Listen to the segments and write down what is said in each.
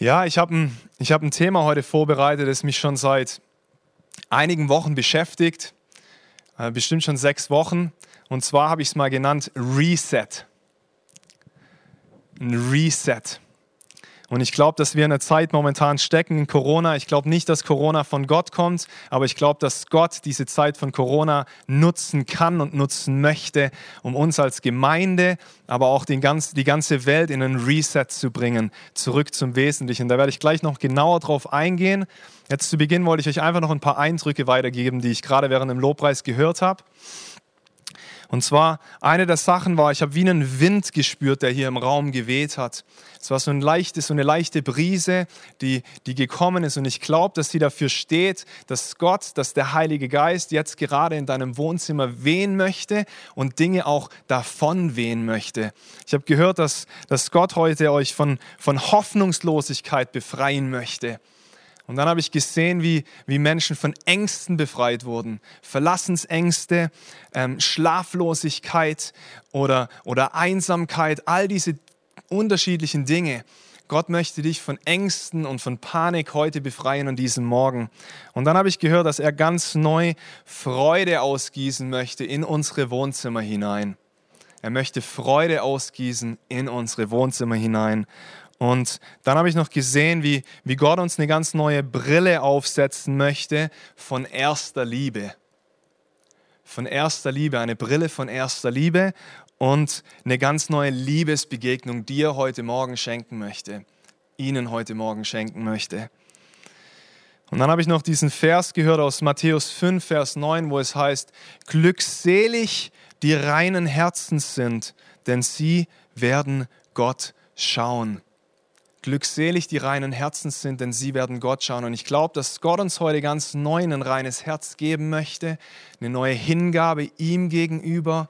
Ja, ich habe ein, hab ein Thema heute vorbereitet, das mich schon seit einigen Wochen beschäftigt, äh, bestimmt schon sechs Wochen. Und zwar habe ich es mal genannt Reset. Ein Reset. Und ich glaube, dass wir in einer Zeit momentan stecken in Corona. Ich glaube nicht, dass Corona von Gott kommt, aber ich glaube, dass Gott diese Zeit von Corona nutzen kann und nutzen möchte, um uns als Gemeinde, aber auch den ganz, die ganze Welt in einen Reset zu bringen, zurück zum Wesentlichen. Da werde ich gleich noch genauer drauf eingehen. Jetzt zu Beginn wollte ich euch einfach noch ein paar Eindrücke weitergeben, die ich gerade während dem Lobpreis gehört habe. Und zwar, eine der Sachen war, ich habe wie einen Wind gespürt, der hier im Raum geweht hat. Es war so, ein leichtes, so eine leichte Brise, die, die gekommen ist. Und ich glaube, dass sie dafür steht, dass Gott, dass der Heilige Geist jetzt gerade in deinem Wohnzimmer wehen möchte und Dinge auch davon wehen möchte. Ich habe gehört, dass, dass Gott heute euch von, von Hoffnungslosigkeit befreien möchte. Und dann habe ich gesehen, wie, wie Menschen von Ängsten befreit wurden. Verlassensängste, ähm, Schlaflosigkeit oder, oder Einsamkeit, all diese unterschiedlichen Dinge. Gott möchte dich von Ängsten und von Panik heute befreien an diesem Morgen. Und dann habe ich gehört, dass er ganz neu Freude ausgießen möchte in unsere Wohnzimmer hinein. Er möchte Freude ausgießen in unsere Wohnzimmer hinein. Und dann habe ich noch gesehen, wie, wie Gott uns eine ganz neue Brille aufsetzen möchte von erster Liebe. Von erster Liebe, eine Brille von erster Liebe und eine ganz neue Liebesbegegnung, die er heute Morgen schenken möchte, Ihnen heute Morgen schenken möchte. Und dann habe ich noch diesen Vers gehört aus Matthäus 5, Vers 9, wo es heißt, glückselig die reinen Herzens sind, denn sie werden Gott schauen. Glückselig die reinen Herzens sind, denn sie werden Gott schauen. Und ich glaube, dass Gott uns heute ganz neu ein reines Herz geben möchte, eine neue Hingabe ihm gegenüber.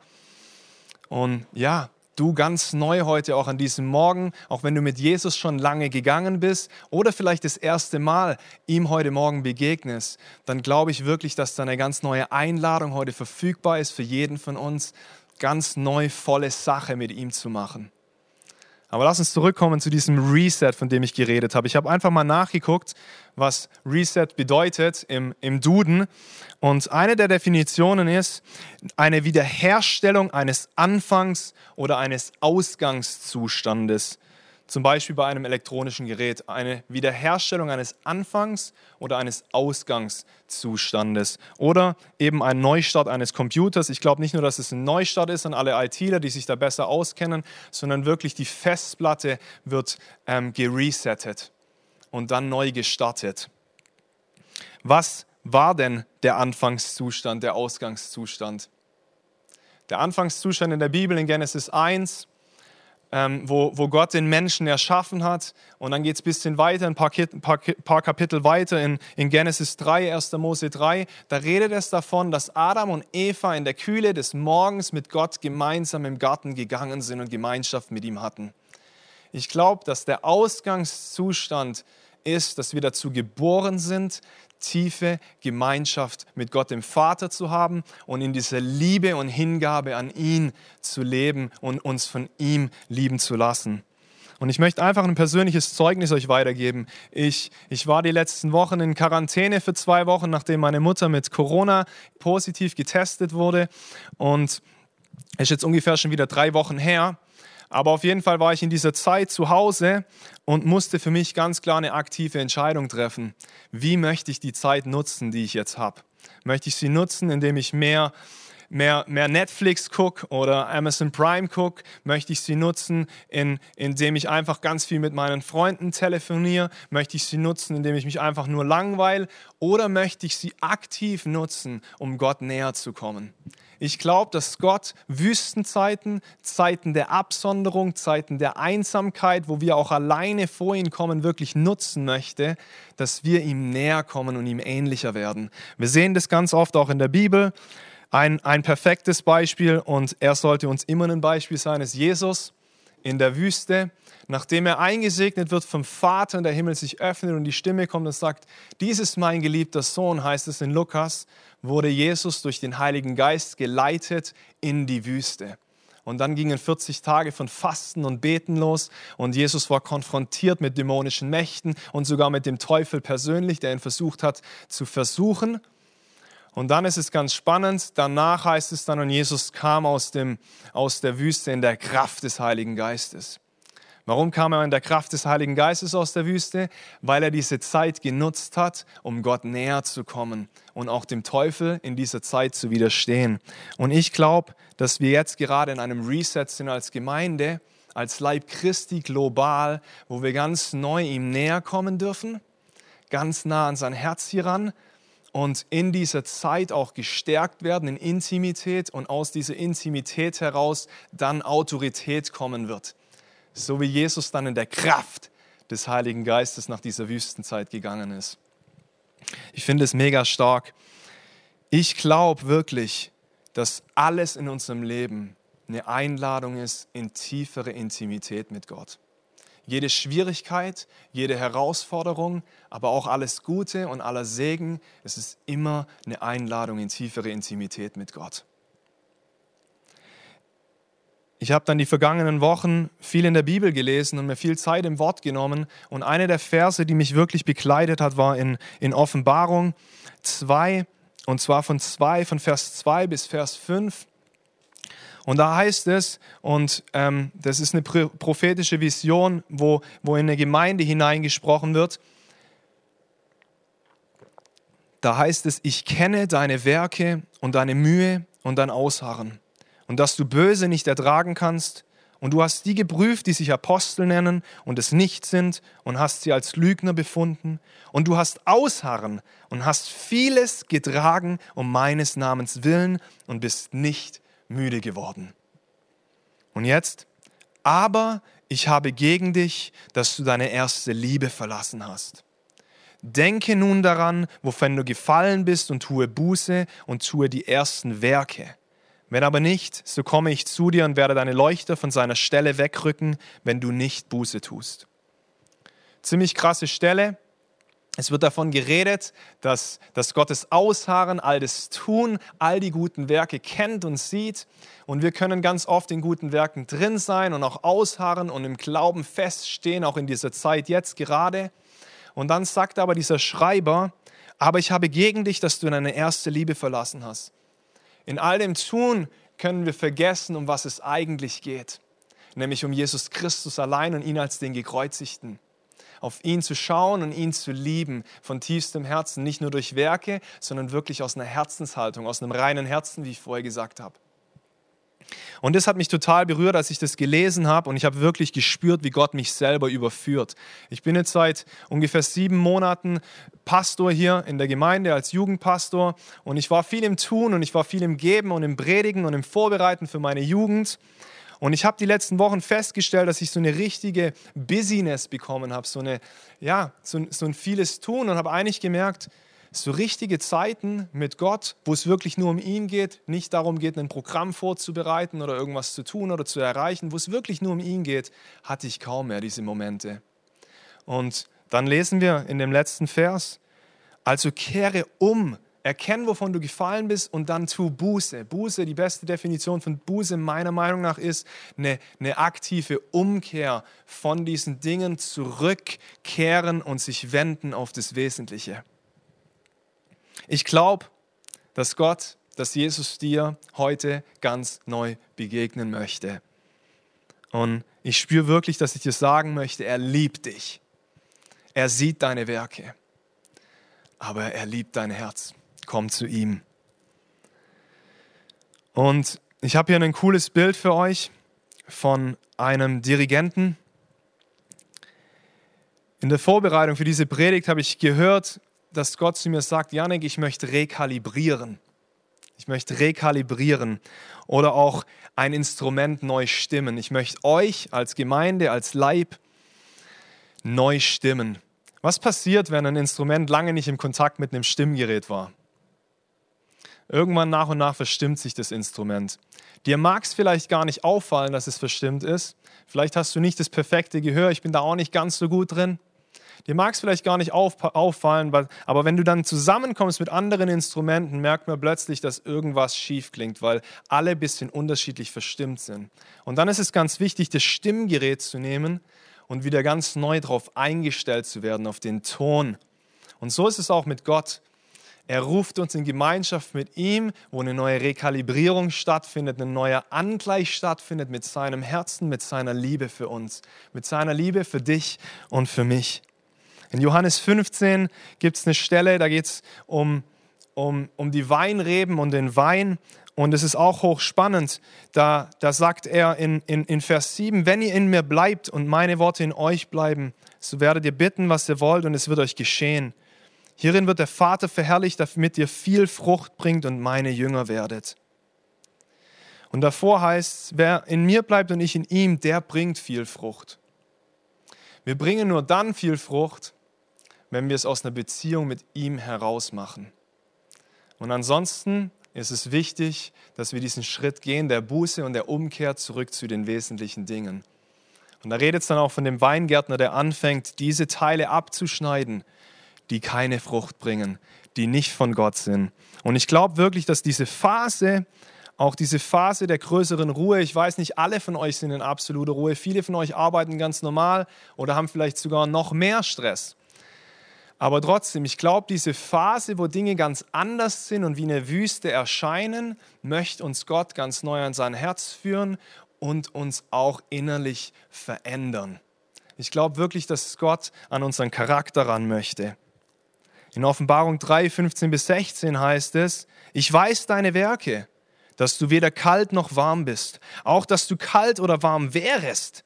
Und ja, du ganz neu heute auch an diesem Morgen, auch wenn du mit Jesus schon lange gegangen bist oder vielleicht das erste Mal ihm heute Morgen begegnest, dann glaube ich wirklich, dass da eine ganz neue Einladung heute verfügbar ist für jeden von uns, ganz neu volle Sache mit ihm zu machen. Aber lass uns zurückkommen zu diesem Reset, von dem ich geredet habe. Ich habe einfach mal nachgeguckt, was Reset bedeutet im, im Duden. Und eine der Definitionen ist eine Wiederherstellung eines Anfangs oder eines Ausgangszustandes zum Beispiel bei einem elektronischen Gerät, eine Wiederherstellung eines Anfangs oder eines Ausgangszustandes oder eben ein Neustart eines Computers. Ich glaube nicht nur, dass es ein Neustart ist an alle ITler, die sich da besser auskennen, sondern wirklich die Festplatte wird ähm, geresettet und dann neu gestartet. Was war denn der Anfangszustand, der Ausgangszustand? Der Anfangszustand in der Bibel in Genesis 1 ähm, wo, wo Gott den Menschen erschaffen hat. Und dann geht es ein bisschen weiter, ein paar, paar, paar Kapitel weiter in, in Genesis 3, 1. Mose 3. Da redet es davon, dass Adam und Eva in der Kühle des Morgens mit Gott gemeinsam im Garten gegangen sind und Gemeinschaft mit ihm hatten. Ich glaube, dass der Ausgangszustand ist, dass wir dazu geboren sind, tiefe Gemeinschaft mit Gott dem Vater zu haben und in dieser Liebe und Hingabe an ihn zu leben und uns von ihm lieben zu lassen. Und ich möchte einfach ein persönliches Zeugnis euch weitergeben. Ich, ich war die letzten Wochen in Quarantäne für zwei Wochen, nachdem meine Mutter mit Corona positiv getestet wurde. Und es ist jetzt ungefähr schon wieder drei Wochen her. Aber auf jeden Fall war ich in dieser Zeit zu Hause und musste für mich ganz klar eine aktive Entscheidung treffen. Wie möchte ich die Zeit nutzen, die ich jetzt habe? Möchte ich sie nutzen, indem ich mehr mehr, mehr Netflix gucke oder Amazon Prime gucke, möchte ich sie nutzen, in, indem ich einfach ganz viel mit meinen Freunden telefoniere, möchte ich sie nutzen, indem ich mich einfach nur langweile oder möchte ich sie aktiv nutzen, um Gott näher zu kommen. Ich glaube, dass Gott Wüstenzeiten, Zeiten der Absonderung, Zeiten der Einsamkeit, wo wir auch alleine vor ihn kommen, wirklich nutzen möchte, dass wir ihm näher kommen und ihm ähnlicher werden. Wir sehen das ganz oft auch in der Bibel. Ein, ein perfektes Beispiel und er sollte uns immer ein Beispiel sein, ist Jesus in der Wüste, nachdem er eingesegnet wird vom Vater und der Himmel sich öffnet und die Stimme kommt und sagt, dies ist mein geliebter Sohn, heißt es in Lukas, wurde Jesus durch den Heiligen Geist geleitet in die Wüste. Und dann gingen 40 Tage von Fasten und Beten los. Und Jesus war konfrontiert mit dämonischen Mächten und sogar mit dem Teufel persönlich, der ihn versucht hat zu versuchen. Und dann ist es ganz spannend. Danach heißt es dann, und Jesus kam aus, dem, aus der Wüste in der Kraft des Heiligen Geistes. Warum kam er in der Kraft des Heiligen Geistes aus der Wüste? Weil er diese Zeit genutzt hat, um Gott näher zu kommen und auch dem Teufel in dieser Zeit zu widerstehen. Und ich glaube, dass wir jetzt gerade in einem Reset sind als Gemeinde, als Leib Christi global, wo wir ganz neu ihm näher kommen dürfen, ganz nah an sein Herz hier ran und in dieser Zeit auch gestärkt werden in Intimität und aus dieser Intimität heraus dann Autorität kommen wird so wie Jesus dann in der Kraft des Heiligen Geistes nach dieser Wüstenzeit gegangen ist. Ich finde es mega stark. Ich glaube wirklich, dass alles in unserem Leben eine Einladung ist in tiefere Intimität mit Gott. Jede Schwierigkeit, jede Herausforderung, aber auch alles Gute und aller Segen, es ist immer eine Einladung in tiefere Intimität mit Gott. Ich habe dann die vergangenen Wochen viel in der Bibel gelesen und mir viel Zeit im Wort genommen. Und eine der Verse, die mich wirklich bekleidet hat, war in, in Offenbarung 2, und zwar von 2, von Vers 2 bis Vers 5. Und da heißt es, und ähm, das ist eine prophetische Vision, wo, wo in eine Gemeinde hineingesprochen wird, da heißt es, ich kenne deine Werke und deine Mühe und dein Ausharren und dass du Böse nicht ertragen kannst. Und du hast die geprüft, die sich Apostel nennen und es nicht sind, und hast sie als Lügner befunden. Und du hast Ausharren und hast vieles getragen um meines Namens willen und bist nicht müde geworden. Und jetzt, aber ich habe gegen dich, dass du deine erste Liebe verlassen hast. Denke nun daran, wovon du gefallen bist und tue Buße und tue die ersten Werke wenn aber nicht, so komme ich zu dir und werde deine Leuchter von seiner Stelle wegrücken, wenn du nicht Buße tust. Ziemlich krasse Stelle. Es wird davon geredet, dass, dass Gottes Ausharren, all das Tun, all die guten Werke kennt und sieht. Und wir können ganz oft in guten Werken drin sein und auch ausharren und im Glauben feststehen, auch in dieser Zeit jetzt gerade. Und dann sagt aber dieser Schreiber, aber ich habe gegen dich, dass du deine erste Liebe verlassen hast. In all dem Tun können wir vergessen, um was es eigentlich geht, nämlich um Jesus Christus allein und ihn als den Gekreuzigten. Auf ihn zu schauen und ihn zu lieben von tiefstem Herzen, nicht nur durch Werke, sondern wirklich aus einer Herzenshaltung, aus einem reinen Herzen, wie ich vorher gesagt habe. Und das hat mich total berührt, als ich das gelesen habe und ich habe wirklich gespürt, wie Gott mich selber überführt. Ich bin jetzt seit ungefähr sieben Monaten Pastor hier in der Gemeinde als Jugendpastor und ich war viel im Tun und ich war viel im Geben und im Predigen und im Vorbereiten für meine Jugend. Und ich habe die letzten Wochen festgestellt, dass ich so eine richtige Busyness bekommen habe, so, eine, ja, so, so ein vieles Tun und habe eigentlich gemerkt, so richtige Zeiten mit Gott, wo es wirklich nur um ihn geht, nicht darum geht, ein Programm vorzubereiten oder irgendwas zu tun oder zu erreichen, wo es wirklich nur um ihn geht, hatte ich kaum mehr diese Momente. Und dann lesen wir in dem letzten Vers, also kehre um, erkenne, wovon du gefallen bist und dann tu Buße. Buße, die beste Definition von Buße meiner Meinung nach ist eine, eine aktive Umkehr von diesen Dingen, zurückkehren und sich wenden auf das Wesentliche. Ich glaube, dass Gott, dass Jesus dir heute ganz neu begegnen möchte. Und ich spüre wirklich, dass ich dir sagen möchte, er liebt dich. Er sieht deine Werke. Aber er liebt dein Herz. Komm zu ihm. Und ich habe hier ein cooles Bild für euch von einem Dirigenten. In der Vorbereitung für diese Predigt habe ich gehört, dass Gott zu mir sagt, Janik, ich möchte rekalibrieren. Ich möchte rekalibrieren oder auch ein Instrument neu stimmen. Ich möchte euch als Gemeinde, als Leib neu stimmen. Was passiert, wenn ein Instrument lange nicht im Kontakt mit einem Stimmgerät war? Irgendwann nach und nach verstimmt sich das Instrument. Dir mag es vielleicht gar nicht auffallen, dass es verstimmt ist. Vielleicht hast du nicht das perfekte Gehör. Ich bin da auch nicht ganz so gut drin. Dir mag es vielleicht gar nicht auf, auffallen, aber wenn du dann zusammenkommst mit anderen Instrumenten, merkt man plötzlich, dass irgendwas schief klingt, weil alle ein bisschen unterschiedlich verstimmt sind. Und dann ist es ganz wichtig, das Stimmgerät zu nehmen und wieder ganz neu darauf eingestellt zu werden, auf den Ton. Und so ist es auch mit Gott. Er ruft uns in Gemeinschaft mit ihm, wo eine neue Rekalibrierung stattfindet, ein neuer Angleich stattfindet mit seinem Herzen, mit seiner Liebe für uns, mit seiner Liebe für dich und für mich. In Johannes 15 gibt es eine Stelle, da geht es um, um, um die Weinreben und den Wein. Und es ist auch hochspannend. Da, da sagt er in, in, in Vers 7, wenn ihr in mir bleibt und meine Worte in euch bleiben, so werdet ihr bitten, was ihr wollt und es wird euch geschehen. Hierin wird der Vater verherrlicht, damit ihr viel Frucht bringt und meine Jünger werdet. Und davor heißt, wer in mir bleibt und ich in ihm, der bringt viel Frucht. Wir bringen nur dann viel Frucht, wenn wir es aus einer Beziehung mit ihm heraus machen. Und ansonsten ist es wichtig, dass wir diesen Schritt gehen, der Buße und der Umkehr zurück zu den wesentlichen Dingen. Und da redet es dann auch von dem Weingärtner, der anfängt, diese Teile abzuschneiden, die keine Frucht bringen, die nicht von Gott sind. Und ich glaube wirklich, dass diese Phase, auch diese Phase der größeren Ruhe, ich weiß nicht, alle von euch sind in absoluter Ruhe, viele von euch arbeiten ganz normal oder haben vielleicht sogar noch mehr Stress. Aber trotzdem, ich glaube, diese Phase, wo Dinge ganz anders sind und wie eine Wüste erscheinen, möchte uns Gott ganz neu an sein Herz führen und uns auch innerlich verändern. Ich glaube wirklich, dass Gott an unseren Charakter ran möchte. In Offenbarung 3, 15 bis 16 heißt es, ich weiß deine Werke, dass du weder kalt noch warm bist, auch dass du kalt oder warm wärest,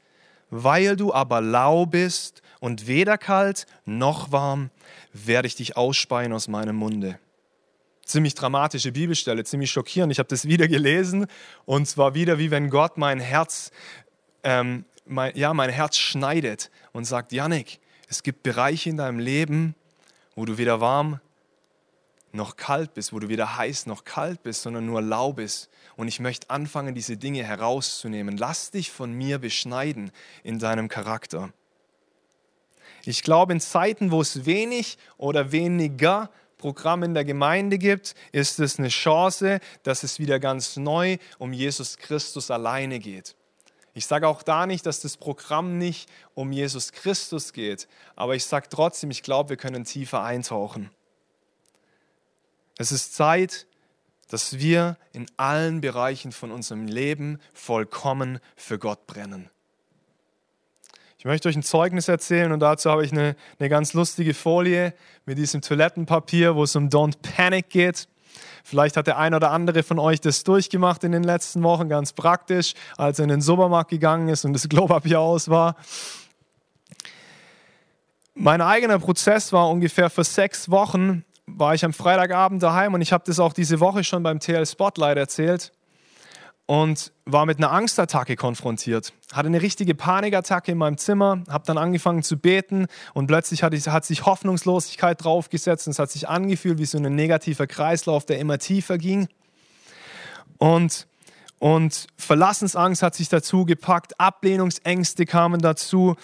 weil du aber lau bist und weder kalt noch warm, werde ich dich ausspeien aus meinem Munde. Ziemlich dramatische Bibelstelle, ziemlich schockierend. Ich habe das wieder gelesen und zwar wieder wie wenn Gott mein Herz, ähm, mein, ja, mein Herz schneidet und sagt, Janik, es gibt Bereiche in deinem Leben, wo du weder warm noch kalt bist, wo du weder heiß noch kalt bist, sondern nur lau bist. Und ich möchte anfangen, diese Dinge herauszunehmen. Lass dich von mir beschneiden in deinem Charakter. Ich glaube, in Zeiten, wo es wenig oder weniger Programm in der Gemeinde gibt, ist es eine Chance, dass es wieder ganz neu um Jesus Christus alleine geht. Ich sage auch da nicht, dass das Programm nicht um Jesus Christus geht, aber ich sage trotzdem, ich glaube, wir können tiefer eintauchen. Es ist Zeit, dass wir in allen Bereichen von unserem Leben vollkommen für Gott brennen. Ich möchte euch ein Zeugnis erzählen und dazu habe ich eine, eine ganz lustige Folie mit diesem Toilettenpapier, wo es um Don't Panic geht. Vielleicht hat der ein oder andere von euch das durchgemacht in den letzten Wochen, ganz praktisch, als er in den Supermarkt gegangen ist und das Klopapier aus war. Mein eigener Prozess war ungefähr für sechs Wochen, war ich am Freitagabend daheim und ich habe das auch diese Woche schon beim TL Spotlight erzählt und war mit einer Angstattacke konfrontiert. Hatte eine richtige Panikattacke in meinem Zimmer, habe dann angefangen zu beten und plötzlich hat, hat sich Hoffnungslosigkeit draufgesetzt und es hat sich angefühlt wie so ein negativer Kreislauf, der immer tiefer ging. Und, und Verlassensangst hat sich dazu gepackt, Ablehnungsängste kamen dazu,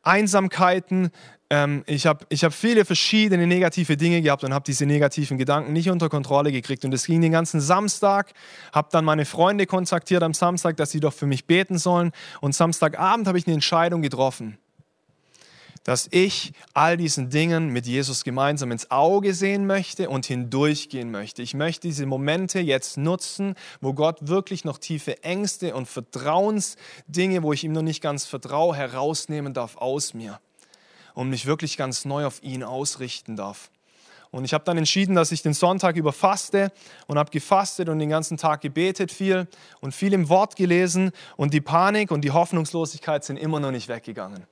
Einsamkeiten, ähm, ich habe ich hab viele verschiedene negative Dinge gehabt und habe diese negativen Gedanken nicht unter Kontrolle gekriegt. Und es ging den ganzen Samstag, habe dann meine Freunde kontaktiert am Samstag, dass sie doch für mich beten sollen. Und Samstagabend habe ich eine Entscheidung getroffen, dass ich all diesen Dingen mit Jesus gemeinsam ins Auge sehen möchte und hindurchgehen möchte. Ich möchte diese Momente jetzt nutzen, wo Gott wirklich noch tiefe Ängste und Vertrauensdinge, wo ich ihm noch nicht ganz vertraue, herausnehmen darf aus mir und mich wirklich ganz neu auf ihn ausrichten darf. Und ich habe dann entschieden, dass ich den Sonntag über faste und habe gefastet und den ganzen Tag gebetet viel und viel im Wort gelesen und die Panik und die Hoffnungslosigkeit sind immer noch nicht weggegangen.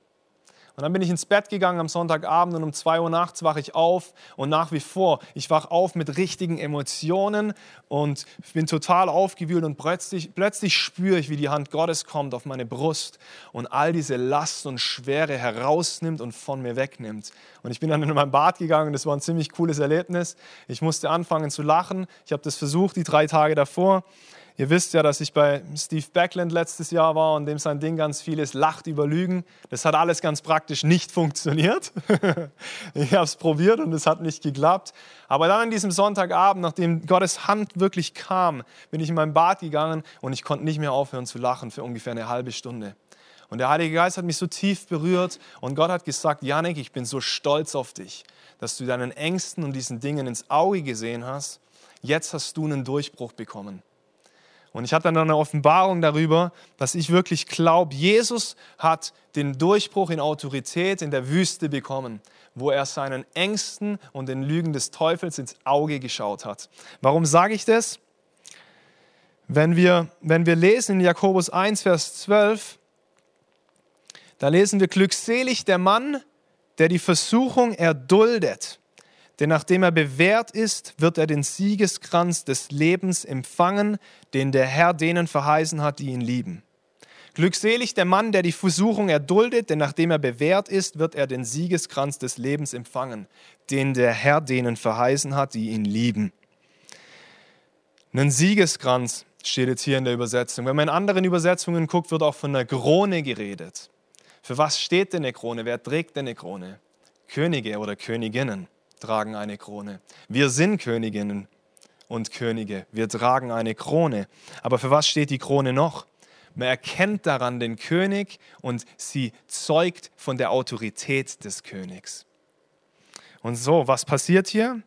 Und dann bin ich ins Bett gegangen am Sonntagabend und um 2 Uhr nachts wache ich auf und nach wie vor, ich wache auf mit richtigen Emotionen und bin total aufgewühlt und plötzlich, plötzlich spüre ich, wie die Hand Gottes kommt auf meine Brust und all diese Last und Schwere herausnimmt und von mir wegnimmt. Und ich bin dann in mein Bad gegangen und das war ein ziemlich cooles Erlebnis. Ich musste anfangen zu lachen. Ich habe das versucht, die drei Tage davor. Ihr wisst ja, dass ich bei Steve Backland letztes Jahr war und dem sein Ding ganz viel ist, lacht über Lügen. Das hat alles ganz praktisch nicht funktioniert. ich habe es probiert und es hat nicht geklappt. Aber dann an diesem Sonntagabend, nachdem Gottes Hand wirklich kam, bin ich in mein Bad gegangen und ich konnte nicht mehr aufhören zu lachen für ungefähr eine halbe Stunde. Und der Heilige Geist hat mich so tief berührt und Gott hat gesagt, Janik, ich bin so stolz auf dich, dass du deinen Ängsten und diesen Dingen ins Auge gesehen hast. Jetzt hast du einen Durchbruch bekommen. Und ich hatte dann eine Offenbarung darüber, dass ich wirklich glaube, Jesus hat den Durchbruch in Autorität in der Wüste bekommen, wo er seinen Ängsten und den Lügen des Teufels ins Auge geschaut hat. Warum sage ich das? Wenn wir, wenn wir lesen in Jakobus 1, Vers 12, da lesen wir, glückselig der Mann, der die Versuchung erduldet denn nachdem er bewährt ist, wird er den Siegeskranz des Lebens empfangen, den der Herr denen verheißen hat, die ihn lieben. Glückselig der Mann, der die Versuchung erduldet, denn nachdem er bewährt ist, wird er den Siegeskranz des Lebens empfangen, den der Herr denen verheißen hat, die ihn lieben. Ein Siegeskranz steht jetzt hier in der Übersetzung. Wenn man in anderen Übersetzungen guckt, wird auch von einer Krone geredet. Für was steht denn eine Krone? Wer trägt denn eine Krone? Könige oder Königinnen tragen eine Krone. Wir sind Königinnen und Könige. Wir tragen eine Krone. Aber für was steht die Krone noch? Man erkennt daran den König und sie zeugt von der Autorität des Königs. Und so, was passiert hier?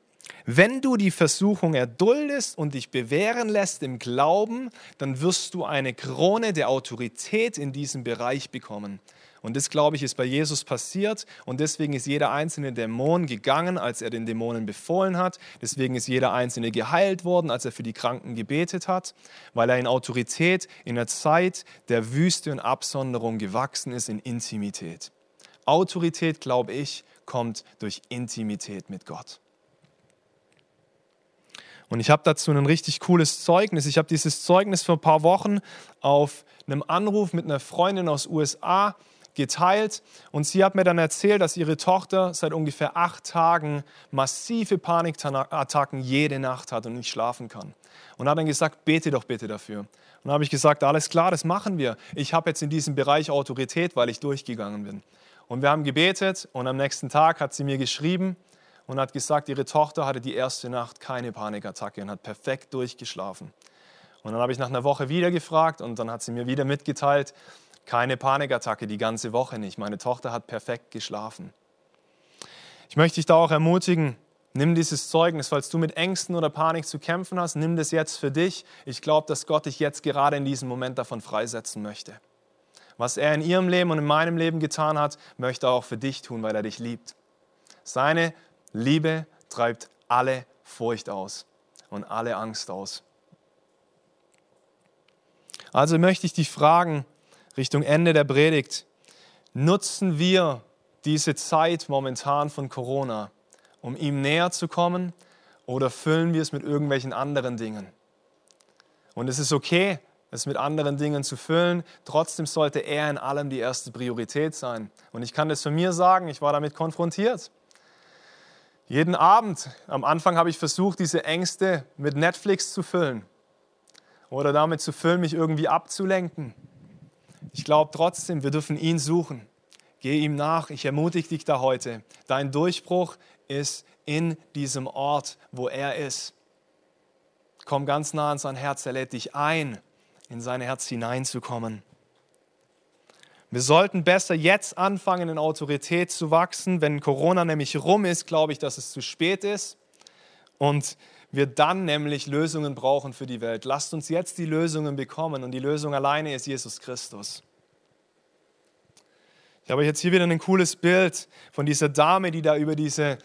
Wenn du die Versuchung erduldest und dich bewähren lässt im Glauben, dann wirst du eine Krone der Autorität in diesem Bereich bekommen. Und das, glaube ich, ist bei Jesus passiert. Und deswegen ist jeder einzelne Dämon gegangen, als er den Dämonen befohlen hat. Deswegen ist jeder einzelne geheilt worden, als er für die Kranken gebetet hat, weil er in Autorität in der Zeit der Wüste und Absonderung gewachsen ist in Intimität. Autorität, glaube ich, kommt durch Intimität mit Gott. Und ich habe dazu ein richtig cooles Zeugnis. Ich habe dieses Zeugnis vor ein paar Wochen auf einem Anruf mit einer Freundin aus USA geteilt und sie hat mir dann erzählt, dass ihre Tochter seit ungefähr acht Tagen massive Panikattacken jede Nacht hat und nicht schlafen kann. Und hat dann gesagt, bete doch bitte dafür. Und dann habe ich gesagt, alles klar, das machen wir. Ich habe jetzt in diesem Bereich Autorität, weil ich durchgegangen bin. Und wir haben gebetet und am nächsten Tag hat sie mir geschrieben und hat gesagt, ihre Tochter hatte die erste Nacht keine Panikattacke und hat perfekt durchgeschlafen. Und dann habe ich nach einer Woche wieder gefragt und dann hat sie mir wieder mitgeteilt, keine Panikattacke die ganze Woche nicht. Meine Tochter hat perfekt geschlafen. Ich möchte dich da auch ermutigen, nimm dieses Zeugnis, falls du mit Ängsten oder Panik zu kämpfen hast, nimm das jetzt für dich. Ich glaube, dass Gott dich jetzt gerade in diesem Moment davon freisetzen möchte. Was er in ihrem Leben und in meinem Leben getan hat, möchte er auch für dich tun, weil er dich liebt. Seine Liebe treibt alle Furcht aus und alle Angst aus. Also möchte ich dich fragen, Richtung Ende der Predigt, nutzen wir diese Zeit momentan von Corona, um ihm näher zu kommen oder füllen wir es mit irgendwelchen anderen Dingen? Und es ist okay, es mit anderen Dingen zu füllen. Trotzdem sollte er in allem die erste Priorität sein. Und ich kann das von mir sagen, ich war damit konfrontiert. Jeden Abend, am Anfang habe ich versucht, diese Ängste mit Netflix zu füllen oder damit zu füllen, mich irgendwie abzulenken. Ich glaube trotzdem, wir dürfen ihn suchen. Geh ihm nach. Ich ermutige dich da heute. Dein Durchbruch ist in diesem Ort, wo er ist. Komm ganz nah an sein Herz. Er lädt dich ein, in sein Herz hineinzukommen. Wir sollten besser jetzt anfangen, in Autorität zu wachsen. Wenn Corona nämlich rum ist, glaube ich, dass es zu spät ist. Und wir dann nämlich Lösungen brauchen für die Welt. Lasst uns jetzt die Lösungen bekommen und die Lösung alleine ist Jesus Christus. Ich habe jetzt hier wieder ein cooles Bild von dieser Dame, die da über diese,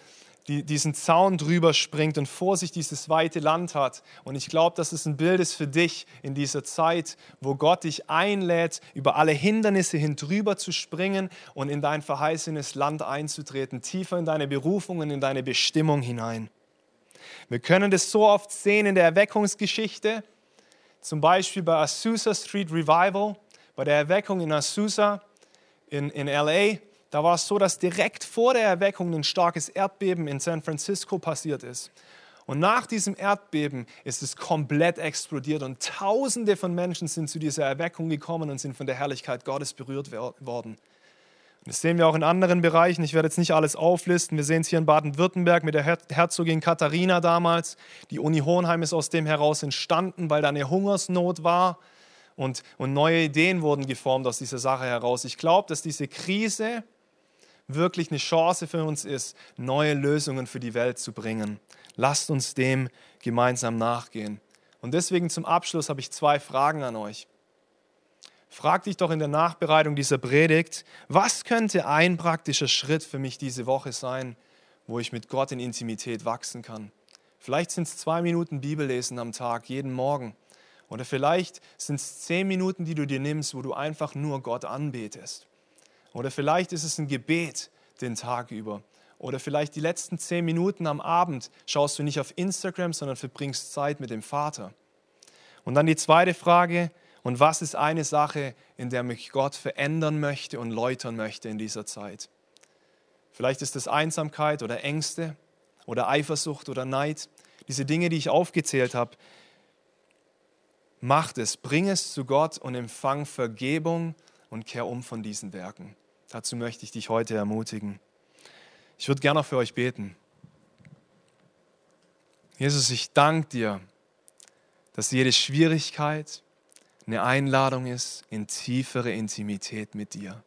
die, diesen Zaun drüber springt und vor sich dieses weite Land hat. Und ich glaube, dass es ein Bild ist für dich in dieser Zeit, wo Gott dich einlädt, über alle Hindernisse hin drüber zu springen und in dein verheißenes Land einzutreten, tiefer in deine Berufung und in deine Bestimmung hinein. Wir können das so oft sehen in der Erweckungsgeschichte, zum Beispiel bei Azusa Street Revival, bei der Erweckung in Azusa in, in LA. Da war es so, dass direkt vor der Erweckung ein starkes Erdbeben in San Francisco passiert ist. Und nach diesem Erdbeben ist es komplett explodiert und Tausende von Menschen sind zu dieser Erweckung gekommen und sind von der Herrlichkeit Gottes berührt worden. Das sehen wir auch in anderen Bereichen. Ich werde jetzt nicht alles auflisten. Wir sehen es hier in Baden-Württemberg mit der Herzogin Katharina damals. Die Uni Hohenheim ist aus dem heraus entstanden, weil da eine Hungersnot war. Und, und neue Ideen wurden geformt aus dieser Sache heraus. Ich glaube, dass diese Krise wirklich eine Chance für uns ist, neue Lösungen für die Welt zu bringen. Lasst uns dem gemeinsam nachgehen. Und deswegen zum Abschluss habe ich zwei Fragen an euch. Frag dich doch in der Nachbereitung dieser Predigt, was könnte ein praktischer Schritt für mich diese Woche sein, wo ich mit Gott in Intimität wachsen kann? Vielleicht sind es zwei Minuten Bibellesen am Tag, jeden Morgen. Oder vielleicht sind es zehn Minuten, die du dir nimmst, wo du einfach nur Gott anbetest. Oder vielleicht ist es ein Gebet den Tag über. Oder vielleicht die letzten zehn Minuten am Abend schaust du nicht auf Instagram, sondern verbringst Zeit mit dem Vater. Und dann die zweite Frage, und was ist eine Sache, in der mich Gott verändern möchte und läutern möchte in dieser Zeit? Vielleicht ist es Einsamkeit oder Ängste oder Eifersucht oder Neid. Diese Dinge, die ich aufgezählt habe, macht es, bring es zu Gott und empfang Vergebung und kehr um von diesen Werken. Dazu möchte ich dich heute ermutigen. Ich würde gerne für euch beten. Jesus, ich danke dir, dass jede Schwierigkeit, eine Einladung ist in tiefere Intimität mit dir.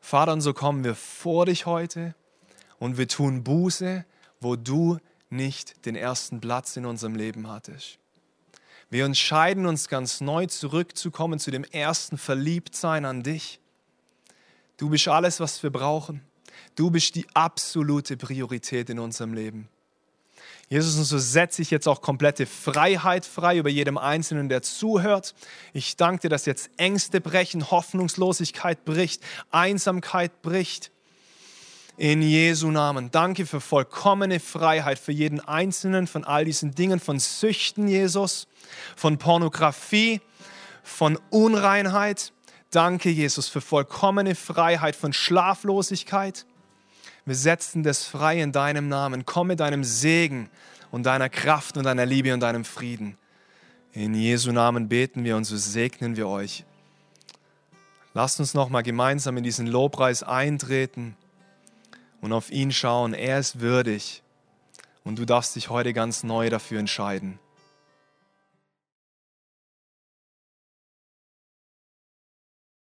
Vater, und so kommen wir vor dich heute und wir tun Buße, wo du nicht den ersten Platz in unserem Leben hattest. Wir entscheiden uns ganz neu zurückzukommen zu dem ersten Verliebtsein an dich. Du bist alles, was wir brauchen. Du bist die absolute Priorität in unserem Leben. Jesus, und so setze ich jetzt auch komplette Freiheit frei über jedem Einzelnen, der zuhört. Ich danke dir, dass jetzt Ängste brechen, Hoffnungslosigkeit bricht, Einsamkeit bricht. In Jesu Namen. Danke für vollkommene Freiheit für jeden Einzelnen von all diesen Dingen, von Süchten, Jesus, von Pornografie, von Unreinheit. Danke, Jesus, für vollkommene Freiheit von Schlaflosigkeit wir setzen das frei in deinem Namen. Komm mit deinem Segen und deiner Kraft und deiner Liebe und deinem Frieden. In Jesu Namen beten wir und so segnen wir euch. Lasst uns noch mal gemeinsam in diesen Lobpreis eintreten und auf ihn schauen. Er ist würdig und du darfst dich heute ganz neu dafür entscheiden.